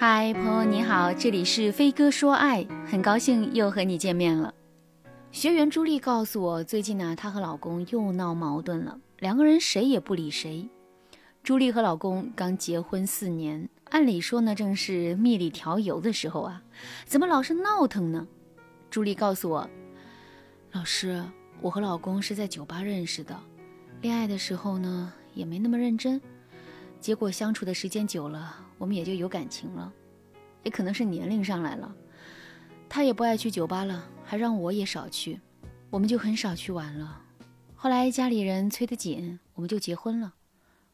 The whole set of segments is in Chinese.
嗨，朋友你好，这里是飞哥说爱，很高兴又和你见面了。学员朱莉告诉我，最近呢，她和老公又闹矛盾了，两个人谁也不理谁。朱莉和老公刚结婚四年，按理说呢，正是蜜里调油的时候啊，怎么老是闹腾呢？朱莉告诉我，老师，我和老公是在酒吧认识的，恋爱的时候呢，也没那么认真。结果相处的时间久了，我们也就有感情了，也可能是年龄上来了，他也不爱去酒吧了，还让我也少去，我们就很少去玩了。后来家里人催得紧，我们就结婚了。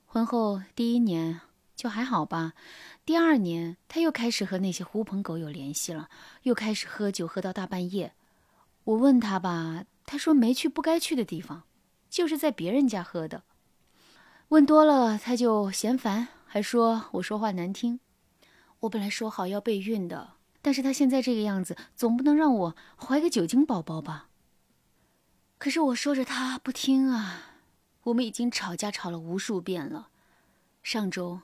婚后第一年就还好吧，第二年他又开始和那些狐朋狗友联系了，又开始喝酒喝到大半夜。我问他吧，他说没去不该去的地方，就是在别人家喝的。问多了他就嫌烦，还说我说话难听。我本来说好要备孕的，但是他现在这个样子，总不能让我怀个酒精宝宝吧？可是我说着他不听啊，我们已经吵架吵了无数遍了。上周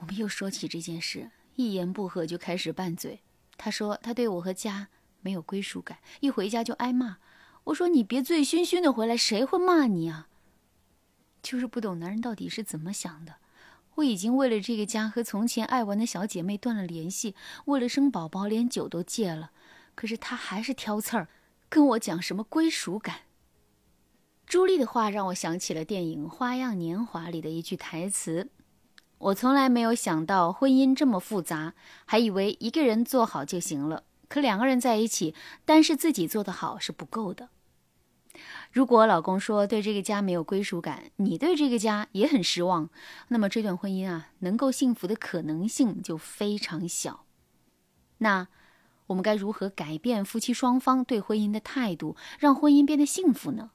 我们又说起这件事，一言不合就开始拌嘴。他说他对我和家没有归属感，一回家就挨骂。我说你别醉醺醺的回来，谁会骂你啊？就是不懂男人到底是怎么想的。我已经为了这个家和从前爱玩的小姐妹断了联系，为了生宝宝连酒都戒了，可是他还是挑刺儿，跟我讲什么归属感。朱莉的话让我想起了电影《花样年华》里的一句台词：“我从来没有想到婚姻这么复杂，还以为一个人做好就行了。可两个人在一起，单是自己做得好是不够的。”如果老公说对这个家没有归属感，你对这个家也很失望，那么这段婚姻啊，能够幸福的可能性就非常小。那我们该如何改变夫妻双方对婚姻的态度，让婚姻变得幸福呢？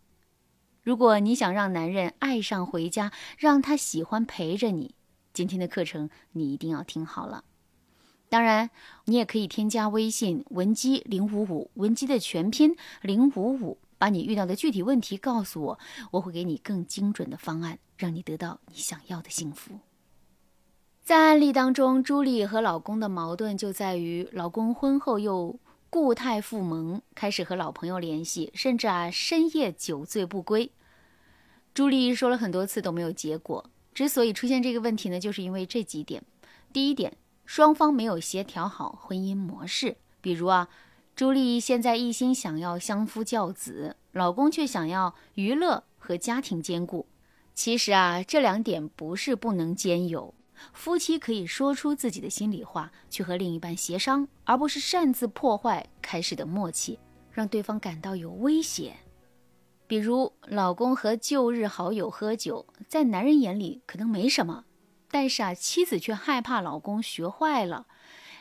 如果你想让男人爱上回家，让他喜欢陪着你，今天的课程你一定要听好了。当然，你也可以添加微信文姬零五五，文姬的全拼零五五。把你遇到的具体问题告诉我，我会给你更精准的方案，让你得到你想要的幸福。在案例当中，朱莉和老公的矛盾就在于，老公婚后又故态复萌，开始和老朋友联系，甚至啊深夜酒醉不归。朱莉说了很多次都没有结果。之所以出现这个问题呢，就是因为这几点：第一点，双方没有协调好婚姻模式，比如啊。朱莉现在一心想要相夫教子，老公却想要娱乐和家庭兼顾。其实啊，这两点不是不能兼有。夫妻可以说出自己的心里话，去和另一半协商，而不是擅自破坏开始的默契，让对方感到有威胁。比如，老公和旧日好友喝酒，在男人眼里可能没什么，但是啊，妻子却害怕老公学坏了，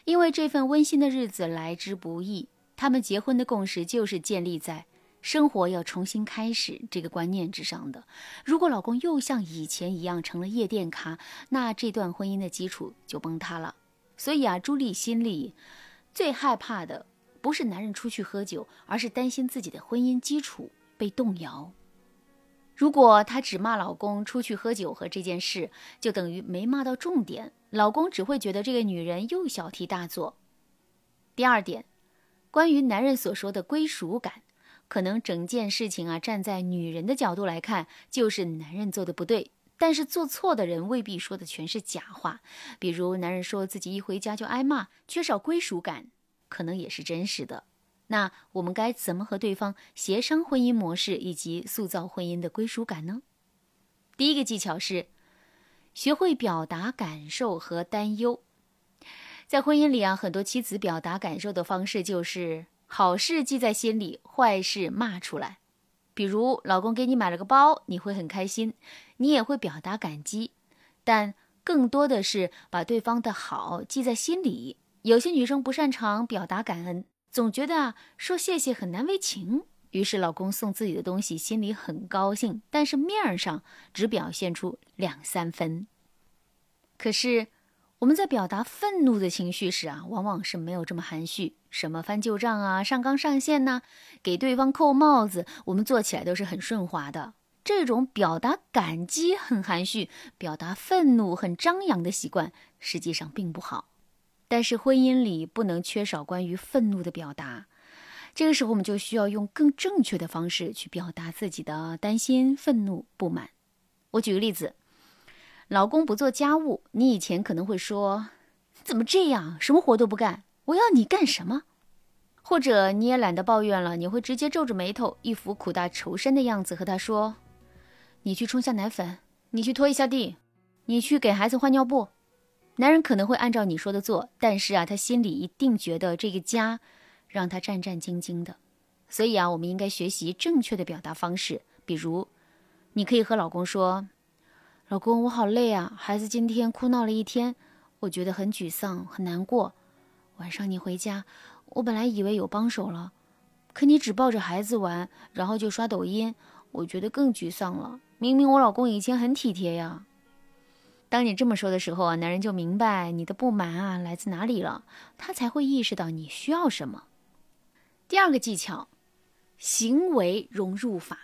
因为这份温馨的日子来之不易。他们结婚的共识就是建立在生活要重新开始这个观念之上的。如果老公又像以前一样成了夜店咖，那这段婚姻的基础就崩塌了。所以啊，朱莉心里最害怕的不是男人出去喝酒，而是担心自己的婚姻基础被动摇。如果她只骂老公出去喝酒和这件事，就等于没骂到重点，老公只会觉得这个女人又小题大做。第二点。关于男人所说的归属感，可能整件事情啊，站在女人的角度来看，就是男人做的不对。但是做错的人未必说的全是假话。比如男人说自己一回家就挨骂，缺少归属感，可能也是真实的。那我们该怎么和对方协商婚姻模式，以及塑造婚姻的归属感呢？第一个技巧是学会表达感受和担忧。在婚姻里啊，很多妻子表达感受的方式就是好事记在心里，坏事骂出来。比如老公给你买了个包，你会很开心，你也会表达感激，但更多的是把对方的好记在心里。有些女生不擅长表达感恩，总觉得啊说谢谢很难为情，于是老公送自己的东西，心里很高兴，但是面上只表现出两三分。可是。我们在表达愤怒的情绪时啊，往往是没有这么含蓄，什么翻旧账啊、上纲上线呐，给对方扣帽子，我们做起来都是很顺滑的。这种表达感激很含蓄，表达愤怒很张扬的习惯，实际上并不好。但是婚姻里不能缺少关于愤怒的表达。这个时候，我们就需要用更正确的方式去表达自己的担心、愤怒、不满。我举个例子，老公不做家务，你以前可能会说：“怎么这样，什么活都不干？我要你干什么？”或者你也懒得抱怨了，你会直接皱着眉头，一副苦大仇深的样子和他说：“你去冲下奶粉，你去拖一下地，你去给孩子换尿布。”男人可能会按照你说的做，但是啊，他心里一定觉得这个家让他战战兢兢的。所以啊，我们应该学习正确的表达方式。比如，你可以和老公说：“老公，我好累啊，孩子今天哭闹了一天，我觉得很沮丧、很难过。晚上你回家，我本来以为有帮手了，可你只抱着孩子玩，然后就刷抖音，我觉得更沮丧了。明明我老公以前很体贴呀。”当你这么说的时候啊，男人就明白你的不满啊来自哪里了，他才会意识到你需要什么。第二个技巧，行为融入法。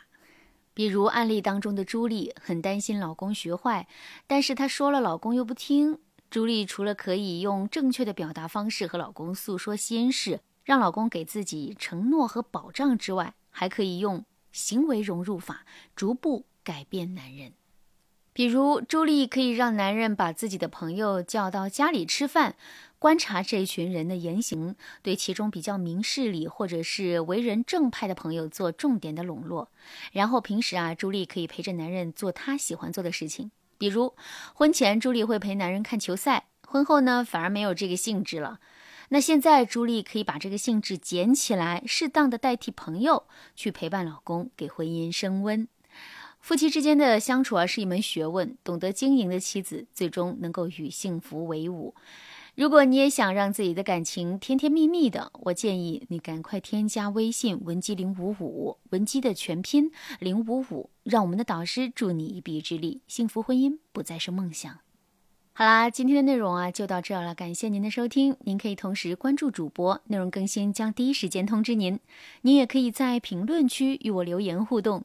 比如案例当中的朱莉很担心老公学坏，但是她说了，老公又不听。朱莉除了可以用正确的表达方式和老公诉说心事，让老公给自己承诺和保障之外，还可以用行为融入法逐步改变男人。比如，朱莉可以让男人把自己的朋友叫到家里吃饭，观察这一群人的言行，对其中比较明事理或者是为人正派的朋友做重点的笼络。然后平时啊，朱莉可以陪着男人做他喜欢做的事情，比如婚前朱莉会陪男人看球赛，婚后呢反而没有这个兴致了。那现在朱莉可以把这个兴致捡起来，适当的代替朋友去陪伴老公，给婚姻升温。夫妻之间的相处啊，是一门学问。懂得经营的妻子，最终能够与幸福为伍。如果你也想让自己的感情甜甜蜜蜜的，我建议你赶快添加微信文姬零五五，文姬的全拼零五五，让我们的导师助你一臂之力，幸福婚姻不再是梦想。好啦，今天的内容啊就到这了，感谢您的收听。您可以同时关注主播，内容更新将第一时间通知您。您也可以在评论区与我留言互动。